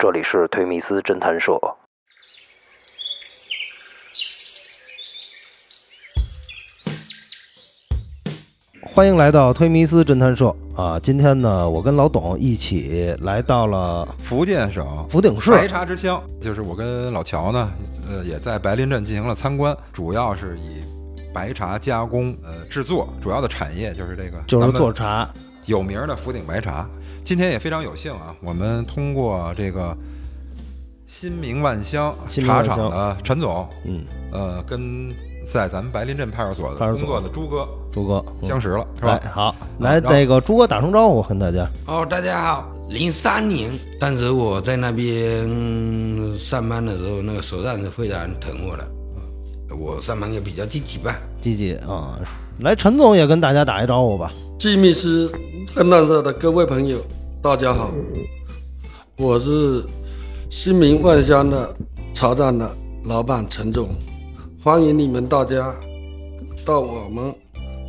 这里是推迷斯侦探社。欢迎来到推迷斯侦探社啊！今天呢，我跟老董一起来到了福建省福鼎市白茶之乡，就是我跟老乔呢，呃，也在白林镇进行了参观，主要是以白茶加工呃制作，主要的产业就是这个，就是做茶有名的福鼎白茶。今天也非常有幸啊，我们通过这个新明万香茶厂的陈总，嗯，呃，跟在咱们白林镇派出所的工作的朱哥。朱哥相识了，是吧？好，来那个朱哥打声招呼，跟大家。哦，大家好。零三年，当时我在那边上班的时候，那个首长是非常疼我的。我上班也比较积极吧。积极啊！来，陈总也跟大家打一招呼吧。季密斯侦探社的各位朋友，大家好，我是新民万香的茶站的老板陈总，欢迎你们大家到我们。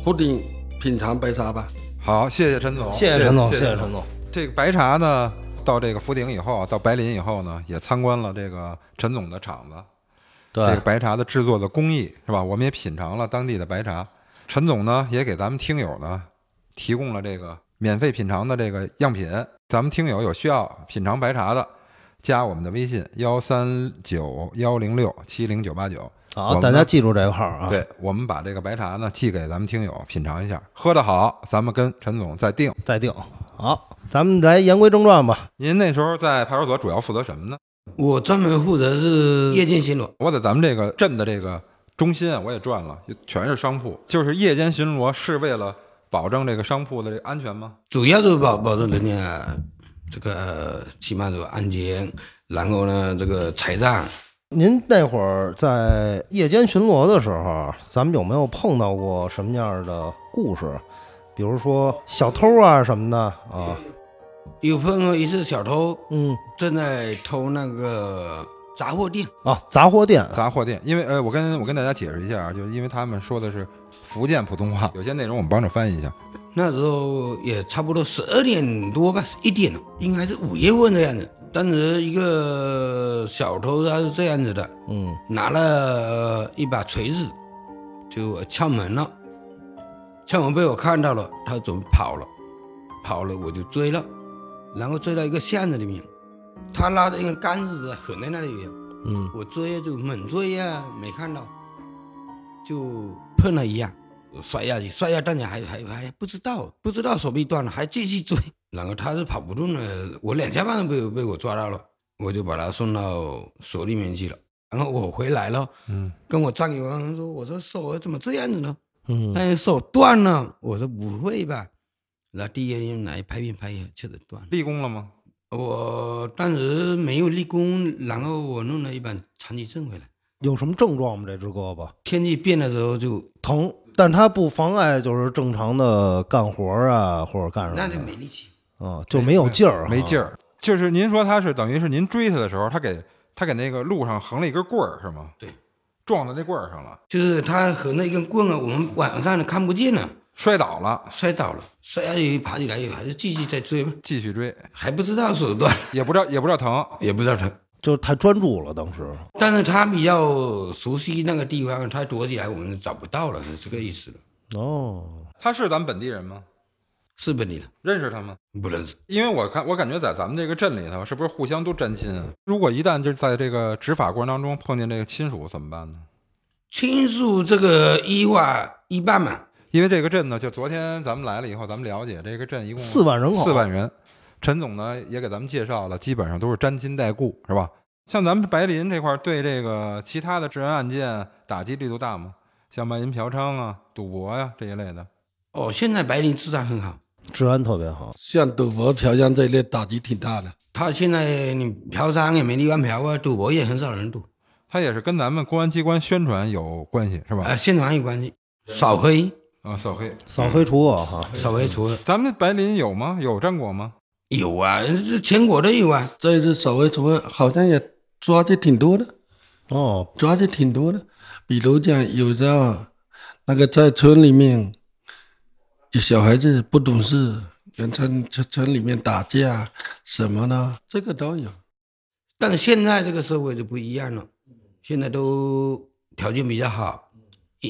福鼎品尝白茶吧。好，谢谢陈总，谢谢陈总，谢谢陈总。这个白茶呢，到这个福鼎以后，到白林以后呢，也参观了这个陈总的厂子，对这个白茶的制作的工艺是吧？我们也品尝了当地的白茶。陈总呢，也给咱们听友呢提供了这个免费品尝的这个样品。咱们听友有需要品尝白茶的，加我们的微信幺三九幺零六七零九八九。好，大家记住这个号啊！对，我们把这个白茶呢寄给咱们听友品尝一下，喝得好，咱们跟陈总再定再定。好，咱们来言归正传吧。您那时候在派出所主要负责什么呢？我专门负责是夜间巡逻。我在咱们这个镇的这个中心啊，我也转了，全是商铺，就是夜间巡逻是为了保证这个商铺的这安全吗？主要是保保证人家这个起码是安全，然后呢，这个财产。您那会儿在夜间巡逻的时候，咱们有没有碰到过什么样的故事？比如说小偷啊什么的啊？有碰到一次小偷，嗯，正在偷那个杂货店啊，杂货店，杂货店。因为呃，我跟我跟大家解释一下啊，就是因为他们说的是福建普通话，有些内容我们帮着翻译一下。那时候也差不多十二点多吧，一点了，应该是五月份的样子。当时一个小偷他是这样子的，嗯，拿了一把锤子，就敲门了，敲门被我看到了，他准备跑了，跑了我就追了，然后追到一个巷子里面，他拉着一根杆子横在那里，嗯，我追就猛追呀，没看到，就碰了一样，摔下去，摔下当年还还还不知道，不知道手臂断了，还继续追。然后他是跑不动了，我两下半都被被我抓到了，我就把他送到所里面去了。然后我回来了，嗯，跟我战友说：“我说手怎么这样子呢？嗯，但是手断了。”我说：“不会吧？”然后第二天来拍片拍一下，确实断了。立功了吗？我当时没有立功，然后我弄了一本残疾证回来。有什么症状吗？这只胳膊？天气变的时候就疼，但它不妨碍就是正常的干活啊，或者干什么？那就没力气。啊，就没有劲儿，没劲儿。就是您说他是等于是您追他的时候，他给他给那个路上横了一根棍儿，是吗？对，撞到那棍儿上了。就是他和那根棍儿，我们晚上看不见了，摔倒了，摔倒了，摔下去爬起来以后还是继续再追吗？继续追，还不知道手段，也不知道也不知道疼，也不知道疼，就太专注了当时。但是他比较熟悉那个地方，他躲起来我们找不到了，是这个意思哦，他是咱们本地人吗？是本地的，认识他吗？不认识，因为我看我感觉在咱们这个镇里头，是不是互相都沾亲啊？如果一旦就是在这个执法过程当中碰见这个亲属怎么办呢？亲属这个依法一办嘛。因为这个镇呢，就昨天咱们来了以后，咱们了解这个镇一共四万人口，四万人。陈总呢也给咱们介绍了，基本上都是沾亲带故，是吧？像咱们白林这块对这个其他的治安案件打击力度大吗？像卖淫嫖娼啊、赌博呀这一类的。哦，现在白林治安很好。治安特别好，像赌博、嫖娼这一类打击挺大的。他现在你嫖娼也没地方嫖啊，赌博也很少人赌。他也是跟咱们公安机关宣传有关系，是吧？啊，宣传有关系，扫黑啊，扫黑，扫黑除恶哈，扫黑除恶。咱们白林有吗？有战果吗？有啊，这全国都有啊。这一次扫黑除恶好像也抓的挺多的，哦，抓的挺多的。比如讲，有的那个在村里面。有小孩子不懂事，跟村村村里面打架什么的，这个都有。但是现在这个社会就不一样了，现在都条件比较好，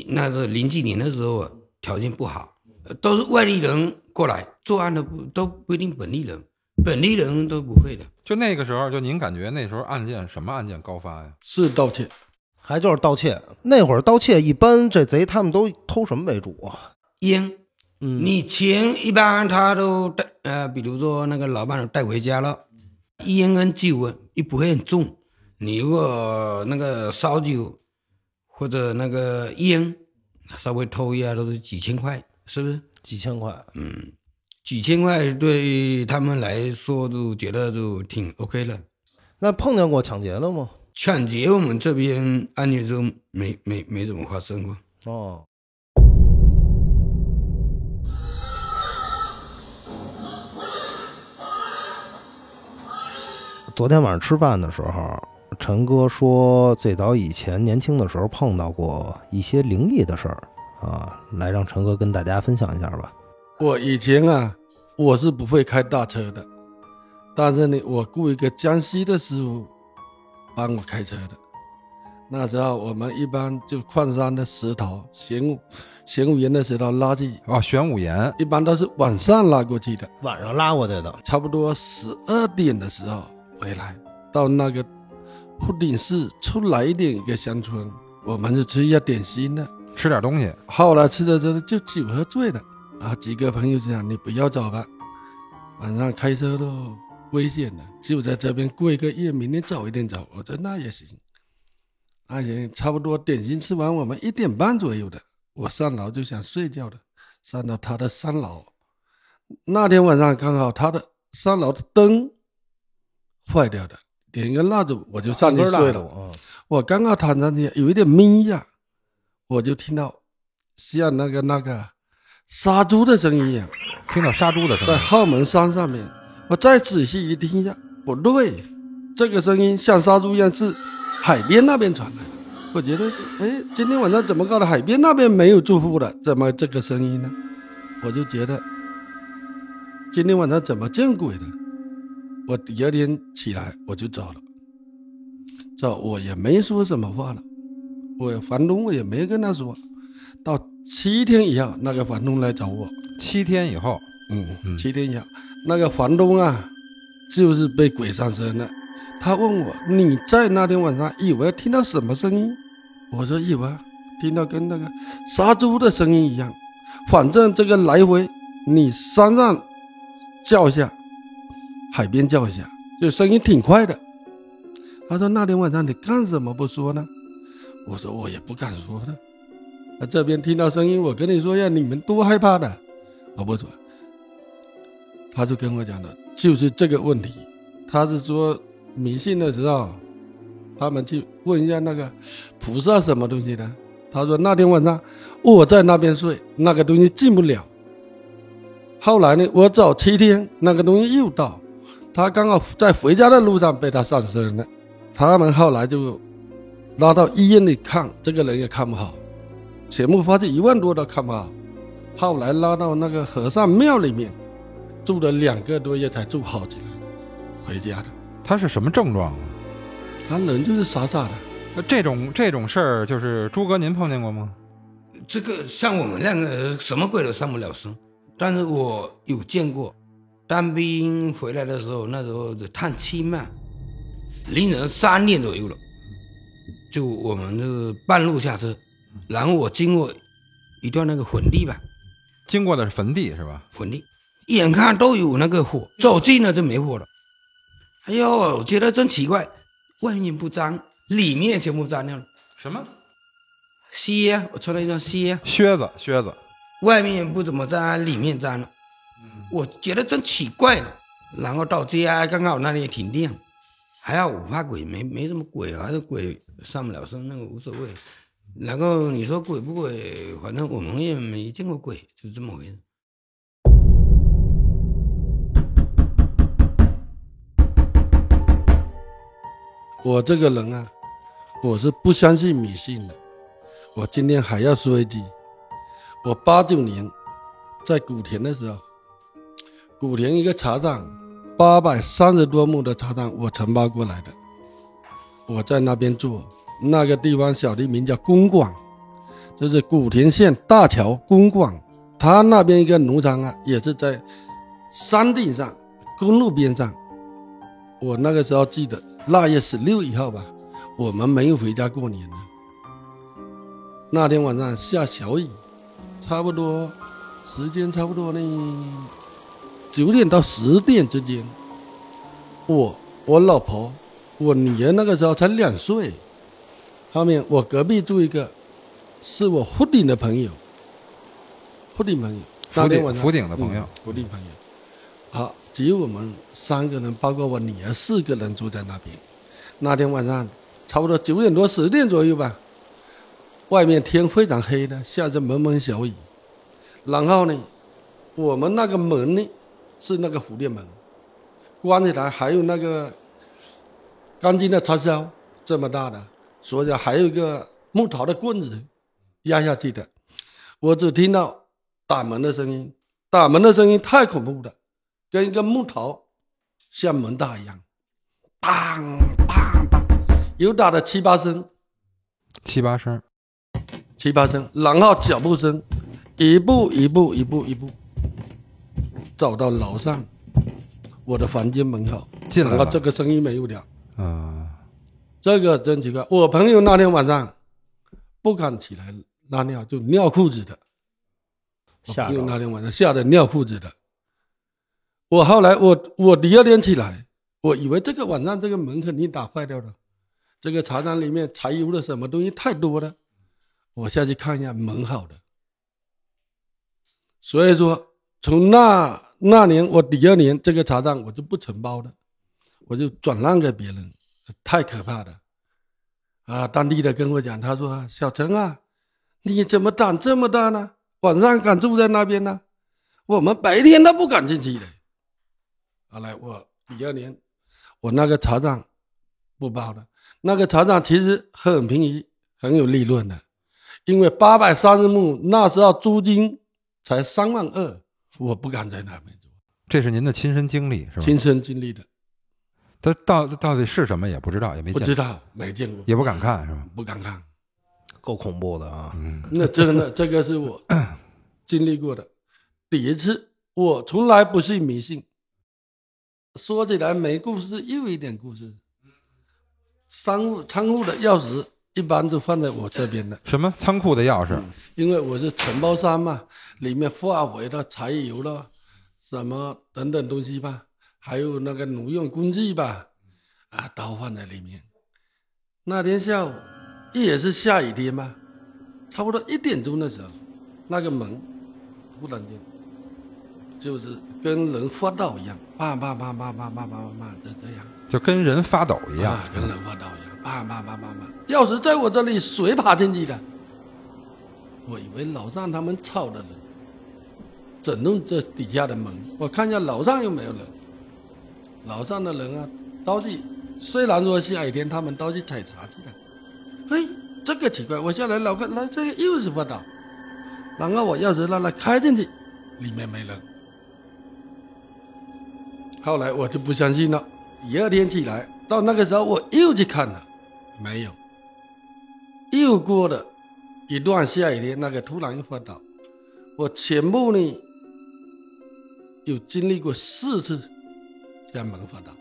那是零几年的时候啊，条件不好，呃都是外地人过来作案的不都不一定本地人，本地人都不会的。就那个时候，就您感觉那时候案件什么案件高发呀？是盗窃，还就是盗窃。那会儿盗窃一般这贼他们都偷什么为主啊？烟，嗯，你钱一般他都带呃，比如说那个老板带回家了，烟跟酒啊又不会很重，你如果那个烧酒或者那个烟稍微偷一下都是几千块，是不是？几千块，嗯，几千块对他们来说就觉得就挺 OK 了。那碰见过抢劫了吗？抢劫我们这边案件就没没没怎么发生过。哦，昨天晚上吃饭的时候，陈哥说最早以前年轻的时候碰到过一些灵异的事儿啊，来让陈哥跟大家分享一下吧。我以前啊，我是不会开大车的，但是呢，我雇一个江西的师傅帮我开车的。那时候我们一般就矿山的石头、玄武、玄武岩的石头拉去，哦，玄武岩，一般都是晚上拉过去的。晚上拉过去的，差不多十二点的时候回来，到那个牯岭市出来一点一个乡村，我们是吃一下点心的。吃点东西，后来吃着吃着就酒喝醉了啊，几个朋友就讲你不要走吧，晚上开车都危险的，就在这边过一个夜，明天早一点走。我说那也行，那行，差不多点心吃完，我们一点半左右的，我上楼就想睡觉的，上到他的三楼，那天晚上刚好他的三楼的灯坏掉的，点一个蜡烛我就上去睡了。啊，我刚刚躺上去，有一点眯呀，我就听到像那个那个杀猪的声音一样，听到杀猪的声音在，后门山上面。我再仔细一听一下，不对，这个声音像杀猪一样是海边那边传来的。我觉得，哎，今天晚上怎么搞的？海边那边没有住户了，怎么这个声音呢？我就觉得今天晚上怎么见鬼了？我第二天起来我就走了，走我也没说什么话了，我房东我也没跟他说。到七天以后，那个房东来找我，七天以后，嗯嗯七天以后，那个房东啊，就是被鬼上身了。他问我你在那天晚上以为听到什么声音？我说以为听到跟那个杀猪的声音一样，反正这个来回你山上叫一下，海边叫一下，就声音挺快的。他说那天晚上你干什么不说呢？我说我也不敢说的。那这边听到声音，我跟你说一下，你们多害怕的。我不说，他就跟我讲的，就是这个问题。他是说迷信的时候，他们去问一下那个菩萨什么东西的。他说那天晚上我在那边睡，那个东西进不了。后来呢，我走七天，那个东西又到，他刚好在回家的路上被他上身了。他们后来就拉到医院里看，这个人也看不好，全部花去一万多都看不好。后来拉到那个和尚庙里面，住了两个多月才住好起来，回家的。他是什么症状啊？他人就是傻傻的，那这种这种事儿，就是朱哥您碰见过吗？这个像我们两个什么鬼都上不了身，但是我有见过，当兵回来的时候，那时候是探亲嘛，凌晨三点左右了，就我们就是半路下车，然后我经过一段那个坟地吧，经过的是坟地是吧？坟地，眼看都有那个火，走近了就没火了。哎呦，我觉得真奇怪，外面不脏，里面全部脏掉了。什么靴啊，我穿了一双靴啊，靴子？靴子？外面不怎么脏，里面脏了。嗯我觉得真奇怪了。然后到家刚好那里也停电，还好我怕鬼，没没什么鬼，还是鬼上不了身，那个无所谓。然后你说鬼不鬼，反正我们也没见过鬼，就这么回事。我这个人啊，我是不相信迷信的。我今天还要说一句，我八九年在古田的时候，古田一个茶厂，八百三十多亩的茶厂，我承包过来的。我在那边做，那个地方小地名叫公馆，就是古田县大桥公馆。他那边一个农场啊，也是在山顶上，公路边上。我那个时候记得腊月十六以后吧，我们没有回家过年了。那天晚上下小雨，差不多时间差不多呢，九点到十点之间。我我老婆，我女儿那个时候才两岁。后面我隔壁住一个，是我福鼎的朋友，福鼎朋友。福鼎福鼎的朋友，福鼎朋友。好，只有我们三个人，包括我女儿四个人住在那边。那天晚上差不多九点多十点左右吧，外面天非常黑的，下着蒙蒙小雨。然后呢，我们那个门呢是那个蝴蝶门，关起来还有那个钢筋的插销，这么大的，所以还有一个木头的棍子压下去的。我只听到打门的声音，打门的声音太恐怖了。跟一个木头像门大一样，梆梆梆，有打的七八声，七八声，七八声，然后脚步声，一步一步一步一步，走到楼上，我的房间门口，进来了。然后这个声音没有了，嗯，这个真奇怪。我朋友那天晚上不敢起来拉尿，就尿裤子的。我朋友那天晚上吓得尿裤子的。我后来我我第二天起来，我以为这个晚上这个门肯定打坏掉了，这个茶厂里面柴油的什么东西太多了，我下去看一下门好的。所以说，从那那年我第二年这个茶厂我就不承包了，我就转让给别人，太可怕了。啊，当地的跟我讲，他说：“小陈啊，你怎么胆这么大呢？晚上敢住在那边呢？我们白天都不敢进去的。”后来我第二年，我那个茶厂不包了，那个茶厂其实很便宜，很有利润的，因为八百三十亩那时候租金才三万二，我不敢在那边住，这是您的亲身经历是吧？亲身经历的，它到到底是什么也不知道，也没见过，不知道没见过，也不敢看是吧？不敢看。够恐怖的啊！嗯，那真的，这个是我经历过的第一次。我从来不信迷信。说起来没故事，又一点故事。商务仓库的钥匙一般都放在我这边的，什么仓库的钥匙？因为我是承包商嘛，里面化肥了、柴油了，什么等等东西吧，还有那个农用工具吧，啊，都放在里面。那天下午也是下雨天嘛，差不多一点钟的时候，那个门忽然间就是跟人发抖一样，啪啪啪啪啪啪啪啪啪的这样。就跟人发抖一样啊，，跟人发抖一样，啪啪啪啪啪，钥匙在我这里，谁爬进去的？我以为楼上他们吵的人，整弄这底下的门，我看一下楼上有没有人。楼上的人啊，都去，虽然说下雨天，他们都去采茶去了。哎，这个奇怪，我下来老看，那这个又是发抖，然后我钥匙拿来开进去，里面没人。后来我就不相信了。第二天起来，到那个时候我又去看了，没有。又过了一段下雨天，那个突然又发抖。我全部呢，有经历过四次这样门发抖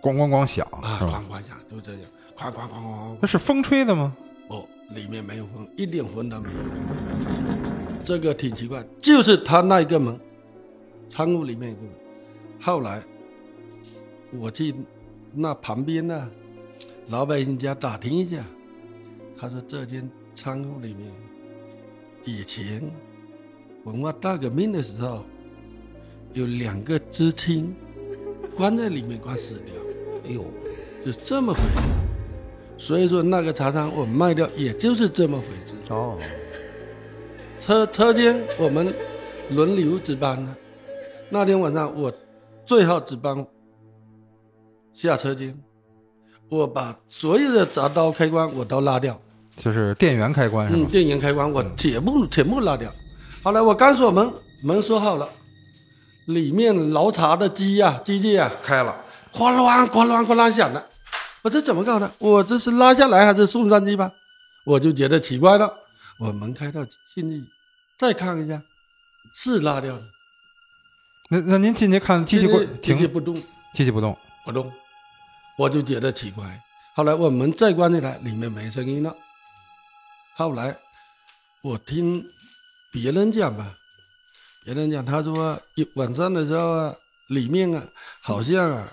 咣咣咣响啊，是吧？哐哐响，就这样，哐哐哐哐那是风吹的吗？哦，里面没有风，一点风都没有。这个挺奇怪，就是他那一个门，仓库里面一个门。后来我去那旁边呢，老百姓家打听一下，他说这间仓库里面以前文化大革命的时候，有两个知青关在里面，关死掉。哎呦，就这么回事。所以说那个茶汤我卖掉，也就是这么回事。哦，车车间我们轮流值班的，那天晚上我最后值班下车间，我把所有的闸刀开关我都拉掉，就是电源开关是嗯，电源开关我全部全部拉掉。后来我刚锁门，门锁好了，里面捞茶的机呀、机器呀、开了，哗啷哗啷哗啷响的，我这怎么搞的？我这是拉下来还是送上去吧？我就觉得奇怪了。我门开到进去，再看一下，是拉掉的。那那您进去看机器不停，机器不动，机器不动，不动，我就觉得奇怪。后来我门再关起来，里面没声音了。后来我听别人讲吧，别人讲他说有晚上的时候啊，里面啊好像啊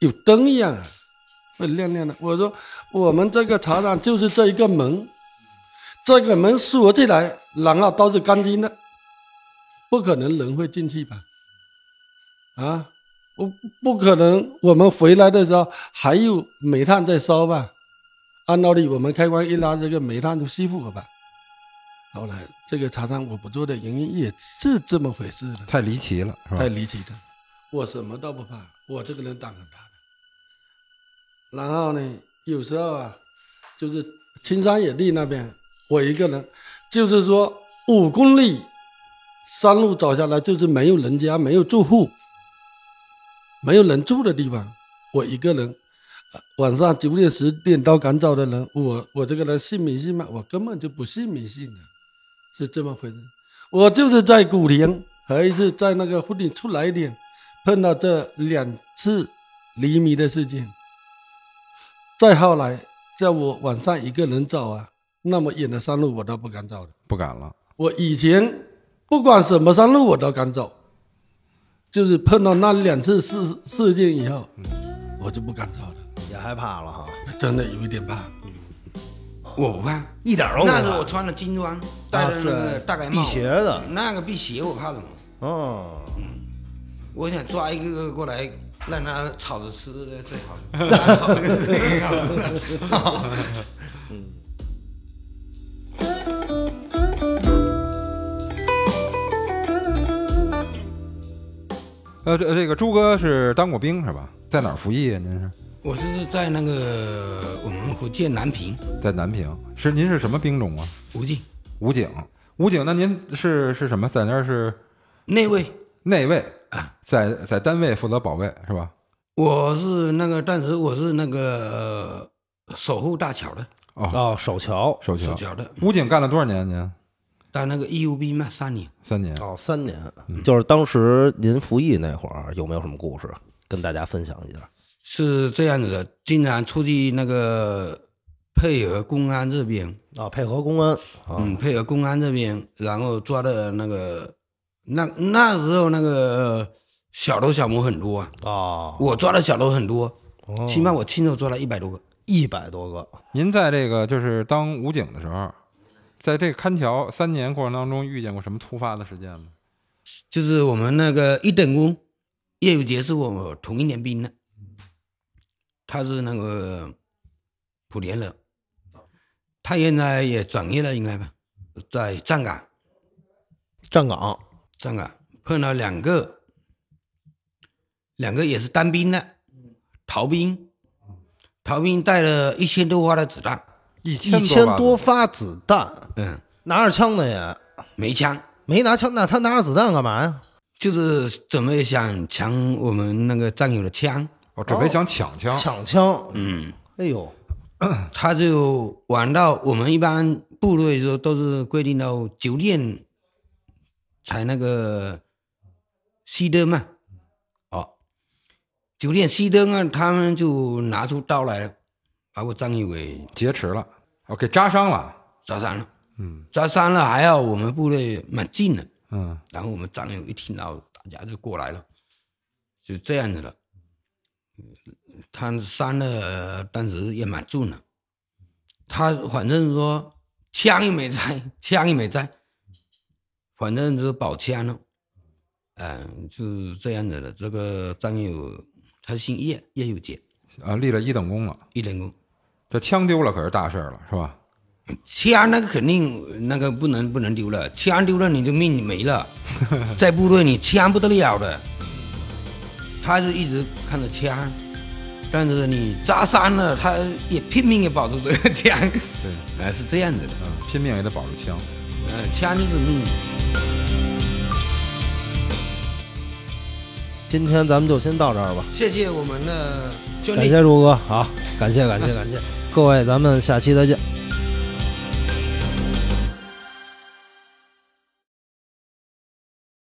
有灯一样啊，会亮亮的。我说我们这个茶厂就是这一个门，这个门锁起来，然后都是干净的，不可能人会进去吧？啊，不不可能，我们回来的时候还有煤炭在烧吧？按道理，我们开关一拉，这个煤炭就熄火了吧？后来这个茶山我不做的原因也是这么回事了，太离奇了，是吧？太离奇的，我什么都不怕，我这个人胆很大的。然后呢，有时候啊，就是青山野地那边，我一个人，就是说五公里山路走下来，就是没有人家，没有住户。没有人住的地方，我一个人，晚上九点十点到赶早的人，我我这个人信迷信吗？我根本就不信迷信的，是这么回事。我就是在古田还是在那个湖顶出来一点，碰到这两次离迷的事件。再后来，在我晚上一个人走啊，那么远的山路我都不敢走了，不敢了。我以前不管什么山路我都敢走。就是碰到那两次事事件以后，我就不敢走了，也害怕了哈，真的有一点怕。我不怕，一点都不怕。那时候我穿的金装，戴着那个大盖帽，辟邪的。那个辟邪，我怕什么？哦，嗯，我想抓一个个过来，让他炒着吃的最好。炒个是最好。嗯。呃，这这个朱哥是当过兵是吧？在哪儿服役啊？您是？我是在那个我们福建南平，在南平。是您是什么兵种啊？武警。武警，武警。那您是是什么？在那儿是内卫。内卫啊，在在单位负责保卫是吧？我是那个当时我是那个守护大桥的。哦哦，守桥，守桥。守桥的。武警干了多少年？您？当那个义务兵嘛，三年，三年哦，三年，就是当时您服役那会儿，有没有什么故事跟大家分享一下？是这样子的，经常出去那个配合公安这边啊，配合公安，嗯，配合公安这边，然后抓的那个那那时候那个小偷小摸很多啊，啊，我抓的小偷很多，起码我亲手抓了一百多个，一百多个。您在这个就是当武警的时候。在这个看桥三年过程当中，遇见过什么突发的事件吗？就是我们那个一等功叶有杰是我同一年兵的，他是那个莆田人，他现在也转业了，应该吧，在站岗。站岗，站岗碰到两个，两个也是当兵的逃兵，逃兵带了一千多发的子弹。一千多发子弹，嗯，拿着枪的呀？没枪，没拿枪，那他拿着子弹干嘛呀？就是准备想抢我们那个战友的枪，哦，准备想抢枪，抢枪，嗯，哎呦，他就玩到我们一般部队说都是规定到九点才那个熄灯嘛，哦，九点熄灯啊，他们就拿出刀来，把我战友给劫持了。哦，给扎伤了，扎伤了，嗯，扎伤了，还好我们部队蛮近的，嗯，然后我们战友一听到，大家就过来了，就这样子了。他伤的当时也蛮重的，他反正说枪也没在，枪也没在，反正就是保枪了，嗯，就是这样子的。这个战友他姓叶，叶有杰，啊，立了一等功了，一等功。这枪丢了可是大事了，是吧？枪那个肯定那个不能不能丢了，枪丢了你的命没了，在部队你枪不得了的。他就一直看着枪，但是你扎伤了，他也拼命也保住这个 枪。对，哎，是这样子的，嗯，拼命也得保住枪。嗯，枪就是命。今天咱们就先到这儿吧。谢谢我们的兄弟。感谢如哥，好，感谢感谢感谢，各位，咱们下期再见。